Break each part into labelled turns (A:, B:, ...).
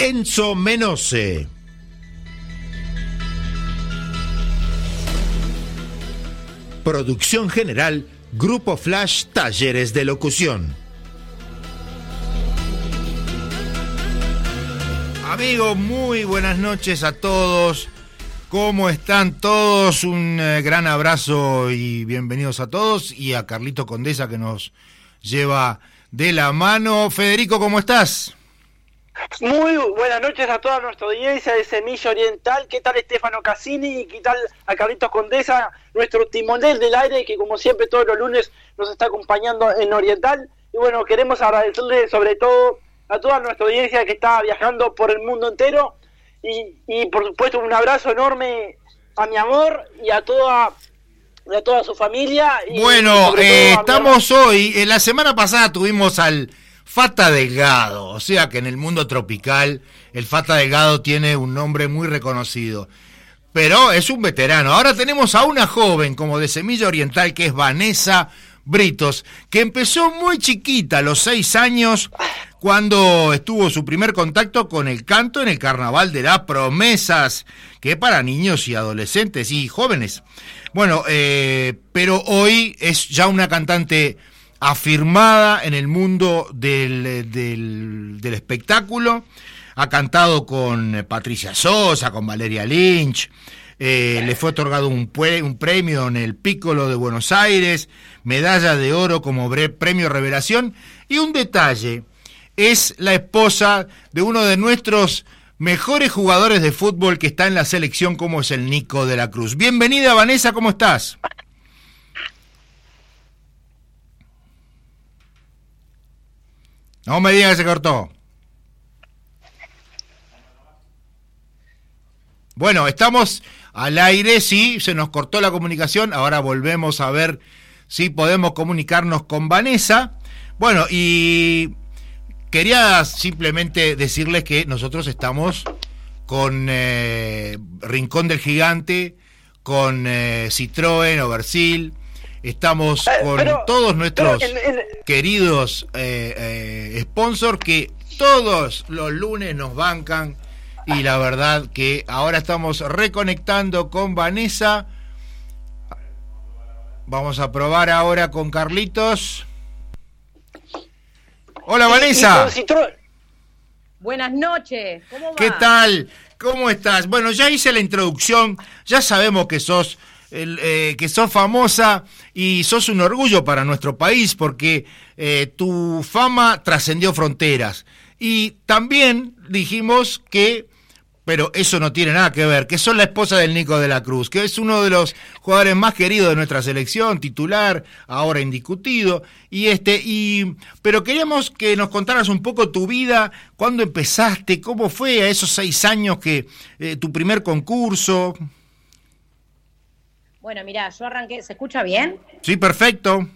A: Enzo Menose. Producción general Grupo Flash Talleres de Locución. Amigos, muy buenas noches a todos. ¿Cómo están todos? Un eh, gran abrazo y bienvenidos a todos y a Carlito Condesa que nos lleva de la mano. Federico, ¿cómo estás?
B: Muy buenas noches a toda nuestra audiencia de Semilla Oriental. ¿Qué tal Estefano Cassini? ¿Qué tal a Carlitos Condesa, nuestro timonel del aire que como siempre todos los lunes nos está acompañando en Oriental? Y bueno, queremos agradecerle sobre todo a toda nuestra audiencia que está viajando por el mundo entero y, y por supuesto un abrazo enorme a mi amor y a toda a toda su familia.
A: Y bueno, eh, estamos hoy, en la semana pasada tuvimos al Fata Delgado, o sea que en el mundo tropical el Fata Delgado tiene un nombre muy reconocido. Pero es un veterano. Ahora tenemos a una joven como de Semilla Oriental que es Vanessa Britos, que empezó muy chiquita, a los seis años, cuando estuvo su primer contacto con el canto en el Carnaval de las Promesas, que para niños y adolescentes y jóvenes. Bueno, eh, pero hoy es ya una cantante afirmada en el mundo del, del, espectáculo. Ha cantado con Patricia Sosa, con Valeria Lynch. Eh, le fue otorgado un, un, premio en el Piccolo de Buenos Aires, medalla de oro como premio revelación. Y un detalle, es la esposa de uno de nuestros mejores jugadores de fútbol que está en la selección, como es el Nico de la Cruz. Bienvenida, Vanessa, ¿cómo estás? No me digas que se cortó. Bueno, estamos al aire, sí, se nos cortó la comunicación, ahora volvemos a ver si podemos comunicarnos con Vanessa. Bueno, y quería simplemente decirles que nosotros estamos con eh, Rincón del Gigante, con eh, Citroën, Oversil, Estamos eh, con todos nuestros queridos eh, eh, sponsors que todos los lunes nos bancan y la verdad que ahora estamos reconectando con Vanessa. Vamos a probar ahora con Carlitos. Hola Vanessa.
C: Buenas noches.
A: ¿Qué tal? ¿Cómo estás? Bueno, ya hice la introducción, ya sabemos que sos eh, que sos famosa y sos un orgullo para nuestro país porque eh, tu fama trascendió fronteras. Y también dijimos que, pero eso no tiene nada que ver, que sos la esposa del Nico de la Cruz, que es uno de los jugadores más queridos de nuestra selección, titular, ahora indiscutido. Y este, y, pero queríamos que nos contaras un poco tu vida, cuándo empezaste, cómo fue a esos seis años que eh, tu primer concurso.
C: Bueno, mira, yo arranqué, ¿se escucha bien?
A: Sí, perfecto.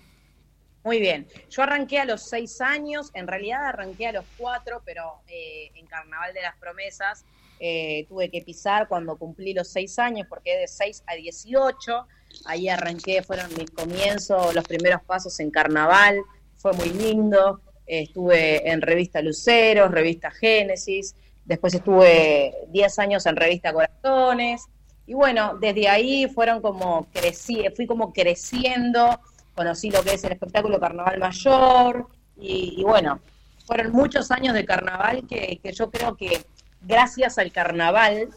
C: Muy bien. Yo arranqué a los seis años, en realidad arranqué a los cuatro, pero eh, en Carnaval de las Promesas eh, tuve que pisar cuando cumplí los seis años, porque de seis a dieciocho, ahí arranqué, fueron mis comienzos, los primeros pasos en Carnaval, fue muy lindo, estuve en revista Luceros, revista Génesis, después estuve diez años en revista Corazones, y bueno, desde ahí fueron como crecí, fui como creciendo, conocí lo que es el espectáculo Carnaval Mayor, y, bueno, fueron muchos años de carnaval que, yo creo que gracias al carnaval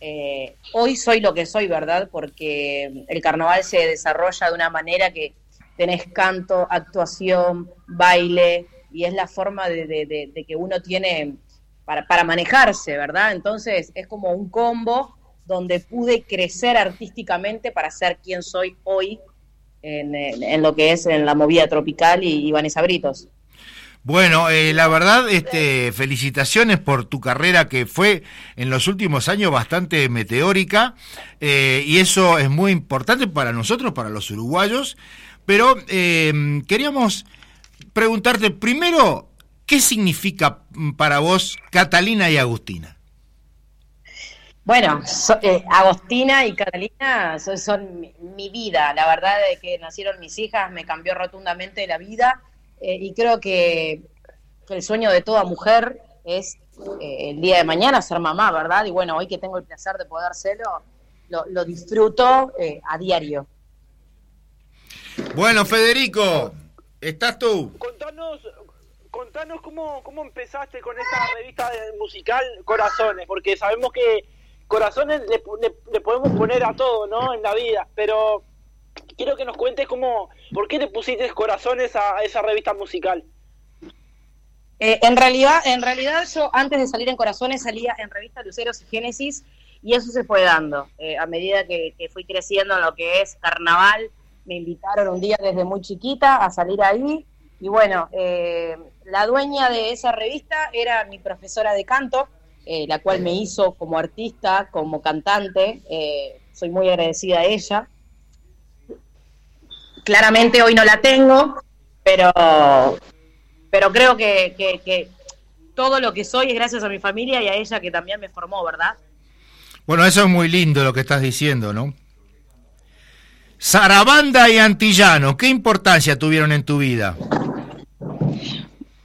C: eh, hoy soy lo que soy, ¿verdad? Porque el carnaval se desarrolla de una manera que tenés canto, actuación, baile, y es la forma de, de que uno tiene para, para manejarse, ¿verdad? Entonces es como un combo donde pude crecer artísticamente para ser quien soy hoy en, lo que es en la movida tropical y, Vanessa Britos.
A: Bueno, eh, la verdad, este, felicitaciones por tu carrera que fue en los últimos años bastante meteórica eh, y eso es muy importante para nosotros, para los uruguayos. Pero eh, queríamos preguntarte primero, ¿qué significa para vos Catalina y Agustina?
C: Bueno, Agustina y Catalina son, mi, vida. La verdad de que nacieron mis hijas me cambió rotundamente la vida eh, y creo que, el sueño de toda mujer es eh, el día de mañana ser mamá, ¿verdad? Y bueno, hoy que tengo el placer de poder hacerlo, lo, disfruto eh, a diario.
A: Bueno, Federico, ¿estás tú?
B: Contanos, contanos cómo, cómo empezaste con esta revista musical Corazones, porque sabemos que Corazones le, le podemos poner a todo, ¿no? En la vida, pero quiero que nos cuentes cómo, por qué le pusiste corazones a, esa revista musical.
C: Eh, en realidad, en realidad yo antes de salir en Corazones salía en revista Luceros y Génesis y eso se fue dando. Eh, a medida que, fui creciendo en lo que es carnaval, me invitaron un día desde muy chiquita a salir ahí y bueno, eh, la dueña de esa revista era mi profesora de canto, la cual me hizo como artista, como cantante, soy muy agradecida a ella. Claramente hoy no la tengo, pero, pero creo que, todo lo que soy es gracias a mi familia y a ella que también me formó, ¿verdad?
A: Bueno, eso es muy lindo lo que estás diciendo, ¿no? Sarabanda y Antillano, ¿qué importancia tuvieron en tu vida?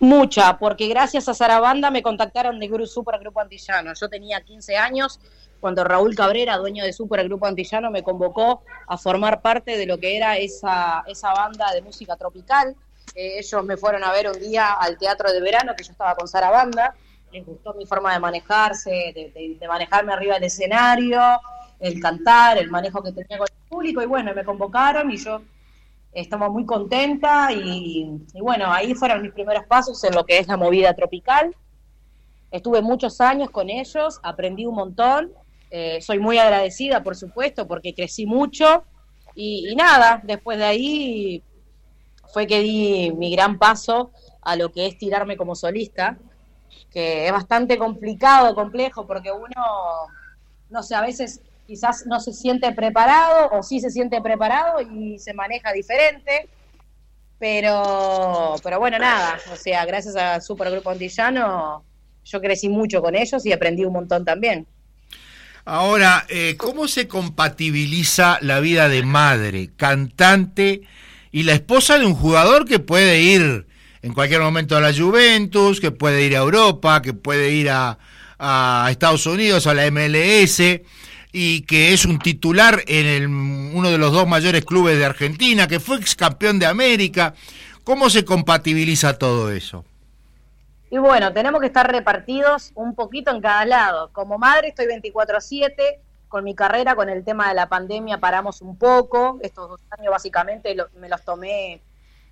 C: Mucha, porque gracias a Sarabanda me contactaron de Grupo Super Grupo Antillano. Yo tenía 15 años cuando Raúl Cabrera, dueño de Super Grupo Antillano, me convocó a formar parte de lo que era esa, esa banda de música tropical. Eh, ellos me fueron a ver un día al teatro de verano, que yo estaba con Sara Banda, les gustó mi forma de manejarse, de, manejarme arriba del escenario, el cantar, el manejo que tenía con el público, y bueno, me convocaron y yo estaba muy contenta y, y bueno, ahí fueron mis primeros pasos en lo que es la movida tropical. Estuve muchos años con ellos, aprendí un montón eh, soy muy agradecida, por supuesto, porque crecí mucho. Y, nada, después de ahí fue que di mi gran paso a lo que es tirarme como solista, que es bastante complicado, complejo, porque uno, no sé, a veces quizás no se siente preparado o sí se siente preparado y se maneja diferente. Pero, pero bueno, nada, o sea, gracias a Supergrupo Antillano, yo crecí mucho con ellos y aprendí un montón también.
A: Ahora, eh, ¿cómo se compatibiliza la vida de madre, cantante y la esposa de un jugador que puede ir en cualquier momento a la Juventus, que puede ir a Europa, que puede ir a, Estados Unidos, a la MLS, y que es un titular en el, uno de los dos mayores clubes de Argentina, que fue ex campeón de América? ¿Cómo se compatibiliza todo eso?
C: Y bueno, tenemos que estar repartidos un poquito en cada lado. Como madre estoy 24/7, con mi carrera, con el tema de la pandemia paramos un poco. Estos dos años básicamente me los tomé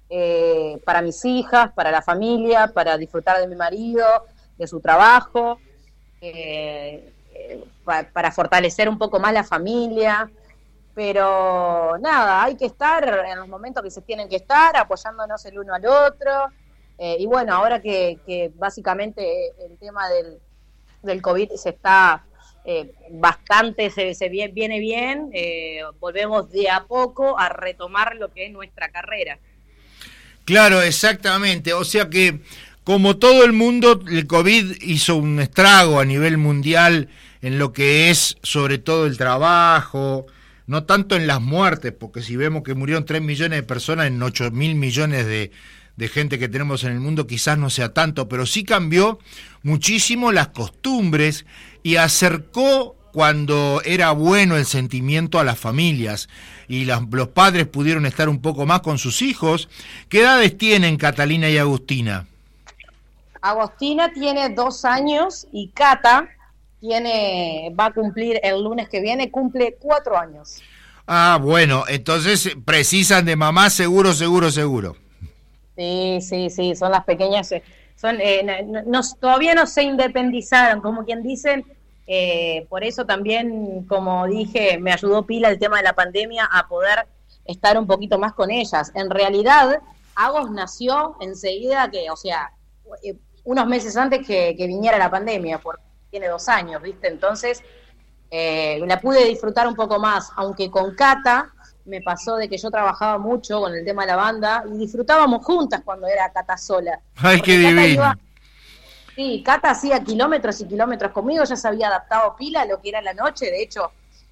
C: eh, para mis hijas, para la familia, para disfrutar de mi marido, de su trabajo, eh, para fortalecer un poco más la familia. Pero nada, hay que estar en los momentos que se tienen que estar, apoyándonos el uno al otro eh, y bueno, ahora que, básicamente el tema del, del COVID se está eh, bastante, se, se, viene bien, eh, volvemos de a poco a retomar lo que es nuestra carrera.
A: Claro, exactamente. O sea que, como todo el mundo, el COVID hizo un estrago a nivel mundial en lo que es sobre todo el trabajo, no tanto en las muertes, porque si vemos que murieron 3 millones de personas en 8 mil millones de, de gente que tenemos en el mundo quizás no sea tanto, pero sí cambió muchísimo las costumbres y acercó cuando era bueno el sentimiento a las familias y los padres pudieron estar un poco más con sus hijos. ¿Qué edades tienen Catalina y Agustina?
C: Agustina tiene dos años y Cata tiene, va a cumplir el lunes que viene, cumple cuatro años.
A: Ah, bueno, entonces precisan de mamá seguro, seguro, seguro.
C: Sí, sí, sí, son las pequeñas, eh, son, eh, todavía no se independizaron, como quien dicen, eh, por eso también, como dije, me ayudó pila el tema de la pandemia a poder estar un poquito más con ellas. En realidad, Agos nació enseguida que, o sea, eh, unos meses antes que, viniera la pandemia, porque tiene dos años, ¿viste? Entonces, eh, la pude disfrutar un poco más, aunque con Cata me pasó de que yo trabajaba mucho con el tema de la banda y disfrutábamos juntas cuando era Cata sola.
A: ¡Ay, qué divino!
C: sí, Cata hacía kilómetros y kilómetros conmigo, ya se había adaptado pila a lo que era la noche, de hecho,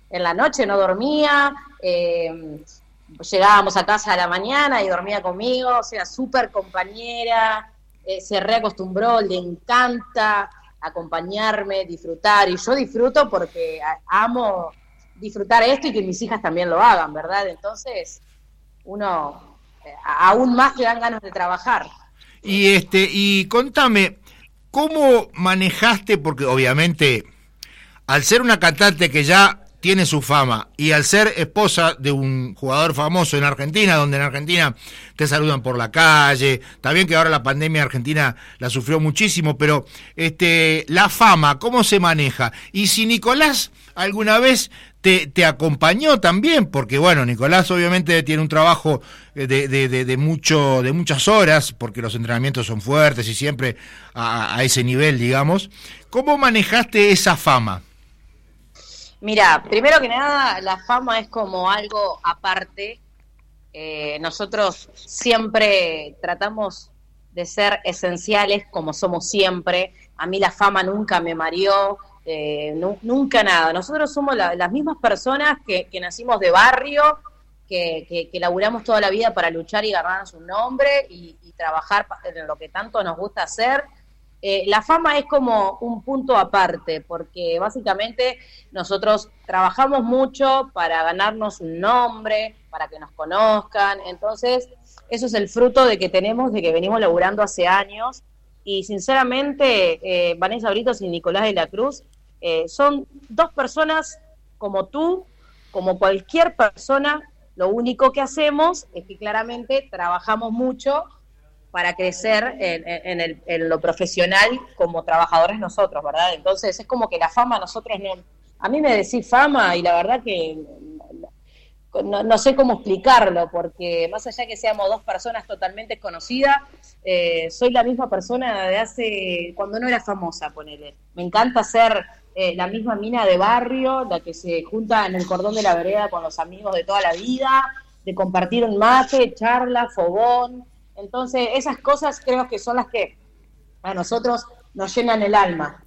C: en la noche no dormía, eh, llegábamos a casa a la mañana y dormía conmigo, o sea, súper compañera, eh, se reacostumbró, le encanta acompañarme, disfrutar, y yo disfruto porque amo disfrutar esto y que mis hijas también lo hagan, ¿verdad? Entonces, uno eh, aún más le dan ganas de trabajar.
A: Y este, y contame, ¿cómo manejaste? Porque obviamente, al ser una cantante que ya tiene su fama y al ser esposa de un jugador famoso en Argentina, donde en Argentina te saludan por la calle, también que ahora la pandemia argentina la sufrió muchísimo, pero este la fama, ¿cómo se maneja? Y si Nicolás alguna vez te, te acompañó también, porque bueno, Nicolás obviamente tiene un trabajo de, de, de, mucho, de muchas horas, porque los entrenamientos son fuertes y siempre a ese nivel, digamos. ¿Cómo manejaste esa fama?
C: Mira, primero que nada, la fama es como algo aparte. Eh, nosotros siempre tratamos de ser esenciales como somos siempre. A mí la fama nunca me mareó, eh, nunca nada. Nosotros somos las mismas personas que, nacimos de barrio, que, que, laburamos toda la vida para luchar y ganarnos un nombre y trabajar en lo que tanto nos gusta hacer eh, la fama es como un punto aparte, porque básicamente nosotros trabajamos mucho para ganarnos un nombre, para que nos conozcan, entonces eso es el fruto de que tenemos, de que venimos laburando hace años, y sinceramente eh, Vanessa Britos y Nicolás de la Cruz eh, son dos personas como tú, como cualquier persona, lo único que hacemos es que claramente trabajamos mucho para crecer en, lo profesional como trabajadores nosotros, ¿verdad? Entonces es como que la fama nosotros no... A mí me decís fama y la verdad que no, sé cómo explicarlo, porque más allá que seamos dos personas totalmente conocidas, eh, soy la misma persona de hace, cuando no era famosa, ponele. Me encanta ser eh, la misma mina de barrio, la que se junta en el cordón de la vereda con los amigos de toda la vida, de compartir un mate, charla, fogón, entonces, esas cosas creo que son las que a nosotros nos llenan el alma.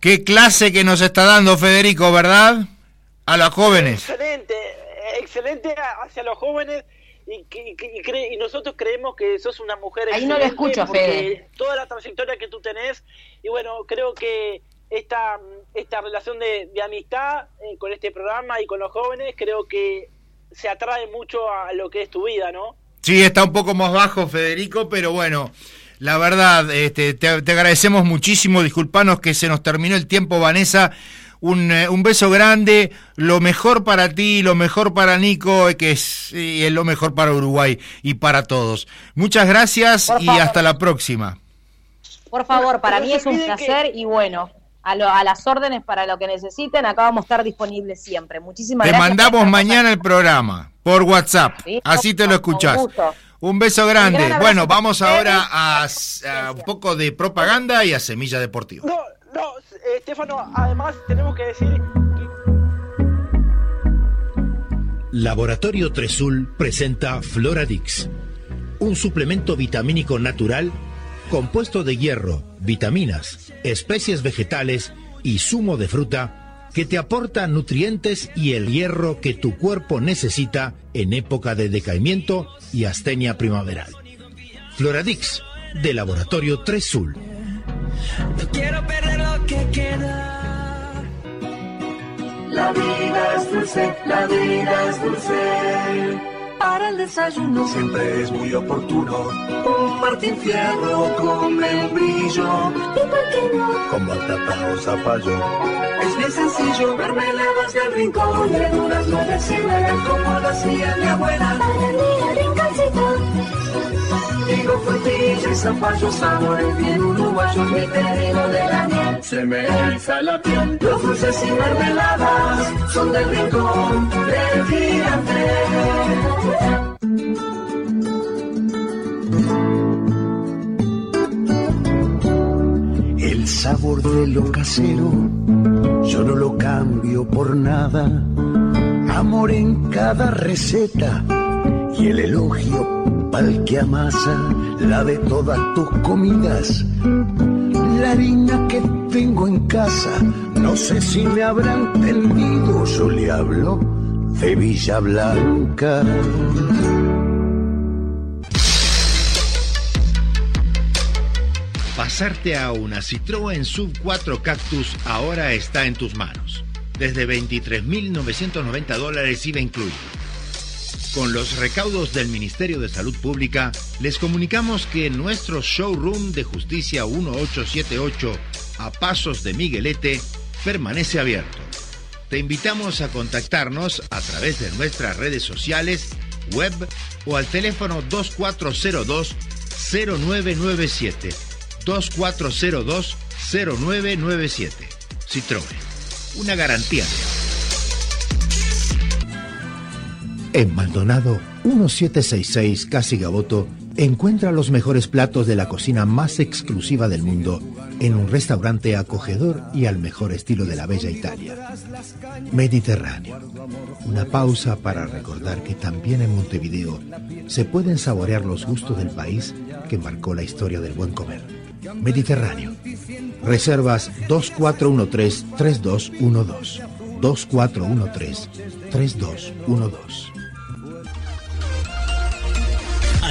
A: Qué clase que nos está dando Federico, ¿verdad? A los jóvenes.
B: Excelente, excelente hacia los jóvenes. Y, y, nosotros creemos que sos una mujer
C: Ahí no le escucho, Fede.
B: Toda la trayectoria que tú tenés, y bueno, creo que esta, esta relación de, amistad eh, con este programa y con los jóvenes, creo que se atrae mucho a lo que es tu vida, ¿no?
A: Sí, está un poco más bajo, Federico, pero bueno, la verdad, este, te, agradecemos muchísimo. Disculpanos que se nos terminó el tiempo, Vanessa. Un, eh, un, beso grande, lo mejor para ti, lo mejor para Nico, que es, y lo mejor para Uruguay y para todos. Muchas gracias y hasta la próxima.
C: Por favor, para mí es un placer y bueno, a, a, las órdenes para lo que necesiten, acá vamos a estar disponibles siempre. Muchísimas
A: te
C: gracias.
A: Te mandamos mañana el programa por WhatsApp. Así te lo escuchás. Un beso grande. bueno, vamos ahora a, un poco de propaganda y a Semilla Deportiva.
B: No, no, Estefano, además tenemos que decir...
D: Laboratorio Tresul presenta Floradix, un suplemento vitamínico natural compuesto de hierro, vitaminas, especies vegetales y zumo de fruta que te aporta nutrientes y el hierro que tu cuerpo necesita en época de decaimiento y astenia primaveral. Floradix, de Laboratorio 3 Sul. No quiero perder lo que queda. La vida es dulce, la vida es dulce para el desayuno siempre es muy oportuno. Un Martín Fierro con membrillo. ¿Y por qué no? Con batata o zapallo. Es bien sencillo, mermeladas del rincón. Verduras no deciden como lo hacía mi abuela. Para mi rinconcito. Digo frutilla y zapallo, sabores bien uruguayos. Mi pedido de la miel se me eriza la piel. Los dulces y mermeladas son del rincón del gigante.
E: sabor de lo casero, yo no lo cambio por nada. Amor en cada receta y el elogio pa'l que amasa la de todas tus comidas. La harina que tengo en casa, no sé si me habrán entendido, yo le hablo de Villa Blanca.
A: Pasarte a una Citroën Sub 4 Cactus ahora está en tus manos. Desde 23.990 dólares IVA incluido. Con los recaudos del Ministerio de Salud Pública, les comunicamos que nuestro showroom de Justicia 1878 a Pasos de Miguelete permanece abierto. Te invitamos a contactarnos a través de nuestras redes sociales, web o al teléfono 2402-0997. 2402-0997. Citroën. Una garantía En Maldonado 1766 Casi Gaboto encuentra los mejores platos de la cocina más exclusiva del mundo en un restaurante acogedor y al mejor estilo de la bella Italia. Mediterráneo. Una pausa para recordar que también en Montevideo se pueden saborear los gustos del país que marcó la historia del buen comer. Mediterráneo. Reservas 2413-3212. 2413-3212.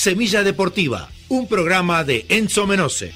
A: Semilla Deportiva, un programa de Enzo Menose.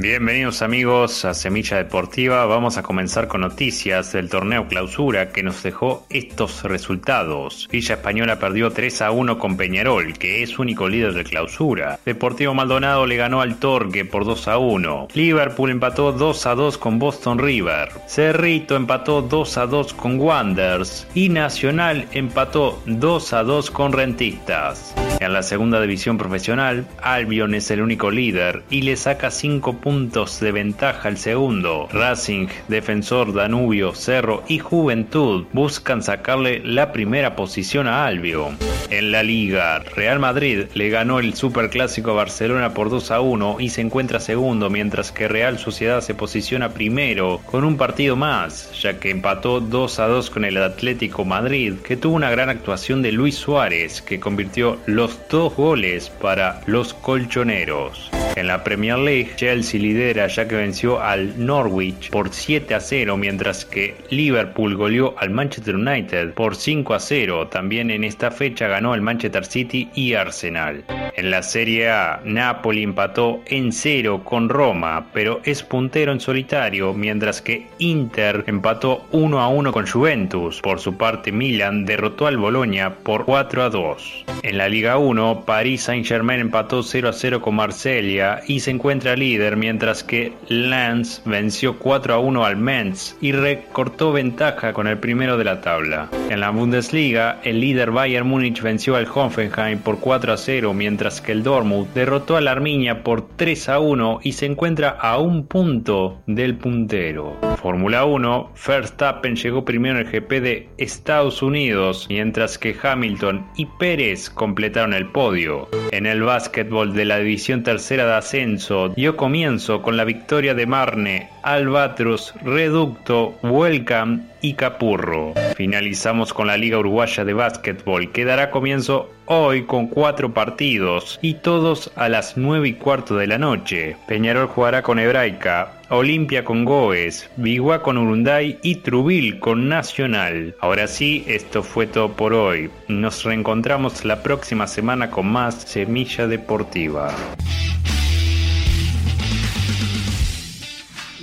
F: Bienvenidos amigos a Semilla Deportiva. Vamos a comenzar con noticias del torneo clausura que nos dejó estos resultados. Villa Española perdió 3 a 1 con Peñarol, que es único líder de clausura. Deportivo Maldonado le ganó al Torque por 2 a 1. Liverpool empató 2 a 2 con Boston River. Cerrito empató 2 a 2 con Wanderers. Y Nacional empató 2 a 2 con Rentistas. En la segunda división profesional, Albion es el único líder y le saca 5 puntos de ventaja al segundo. Racing, Defensor, Danubio, Cerro y Juventud buscan sacarle la primera posición a Albion. En la liga, Real Madrid le ganó el Superclásico a Barcelona por 2 a 1 y se encuentra segundo, mientras que Real Sociedad se posiciona primero con un partido más, ya que empató 2 a 2 con el Atlético Madrid, que tuvo una gran actuación de Luis Suárez, que convirtió los dos goles para los colchoneros. En la Premier League, Chelsea lidera ya que venció al Norwich por 7 a 0, mientras que Liverpool goleó al Manchester United por 5 a 0. También en esta fecha ganó el Manchester City y Arsenal. En la Serie A, Napoli empató en 0 con Roma, pero es puntero en solitario, mientras que Inter empató 1 a 1 con Juventus. Por su parte, Milan derrotó al Boloña por 4 a 2. En la Liga 1, Paris Saint-Germain empató 0 a 0 con Marsella y se encuentra líder, mientras que Lens venció 4 a 1 al Mainz y recortó ventaja con el primero de la tabla. En la Bundesliga, el líder Bayern Múnich venció al Hoffenheim por 4 a 0, mientras que el Dortmund derrotó al Arminia por 3 a 1 y se encuentra a un punto del puntero. Fórmula 1, Verstappen llegó primero en el GP de Estados Unidos, mientras que Hamilton y Pérez completaron el podio. En el básquetbol de la división tercera ascenso dio comienzo con la victoria de Marne, Albatros, Reducto, Welcome y Capurro. Finalizamos con la Liga Uruguaya de Básquetbol que dará comienzo hoy con cuatro partidos y todos a las 9 y cuarto de la noche. Peñarol jugará con Hebraica, Olimpia con Goes, Biguá con Urunday y Trubil con Nacional. Ahora sí, esto fue todo por hoy. Nos reencontramos la próxima semana con más Semilla Deportiva.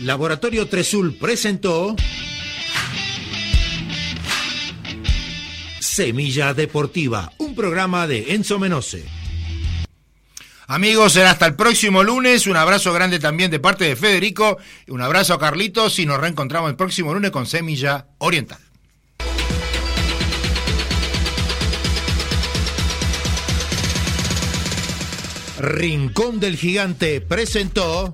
A: Laboratorio Tresul presentó Semilla Deportiva, un programa de Enzo Menose.
G: Amigos, será hasta el próximo lunes. Un abrazo grande también de parte de Federico. Un abrazo a Carlitos y nos reencontramos el próximo lunes con Semilla Oriental.
A: Rincón del Gigante presentó